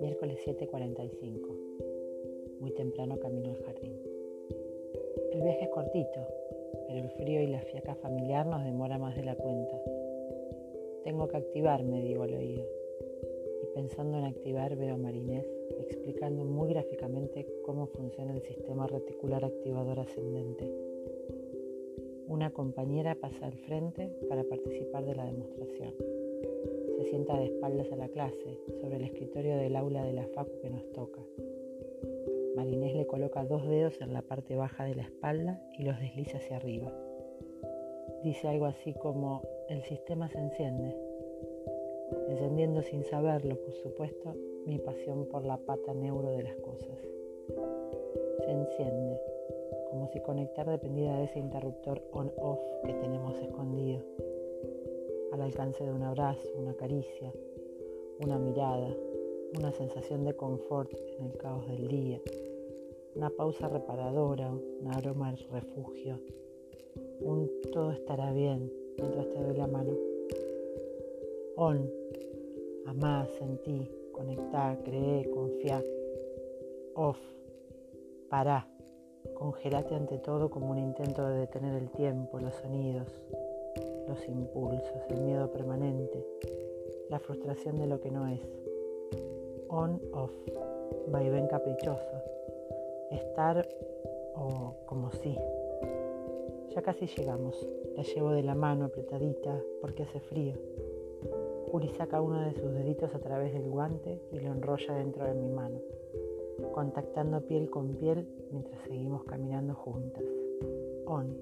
Miércoles 7:45. Muy temprano camino al jardín. El viaje es cortito, pero el frío y la fiaca familiar nos demora más de la cuenta. Tengo que activarme, digo al oído. Y pensando en activar veo a Marinés explicando muy gráficamente cómo funciona el sistema reticular activador ascendente. Una compañera pasa al frente para participar de la demostración. Se sienta de espaldas a la clase, sobre el escritorio del aula de la facu que nos toca. Marinés le coloca dos dedos en la parte baja de la espalda y los desliza hacia arriba. Dice algo así como, el sistema se enciende, encendiendo sin saberlo, por supuesto, mi pasión por la pata neuro de las cosas. Se enciende, como si conectar dependiera de ese interruptor on-off que tenemos escondido, al alcance de un abrazo, una caricia, una mirada, una sensación de confort en el caos del día, una pausa reparadora, un aroma de refugio, un todo estará bien mientras te doy la mano. On, amá, sentí, conectar, creer, confiar. Off, pará, congelate ante todo como un intento de detener el tiempo, los sonidos, los impulsos, el miedo permanente, la frustración de lo que no es. On, off, vaivén caprichoso, estar o como si. Ya casi llegamos, la llevo de la mano apretadita porque hace frío. Uri saca uno de sus deditos a través del guante y lo enrolla dentro de mi mano, contactando piel con piel mientras seguimos caminando juntas. On.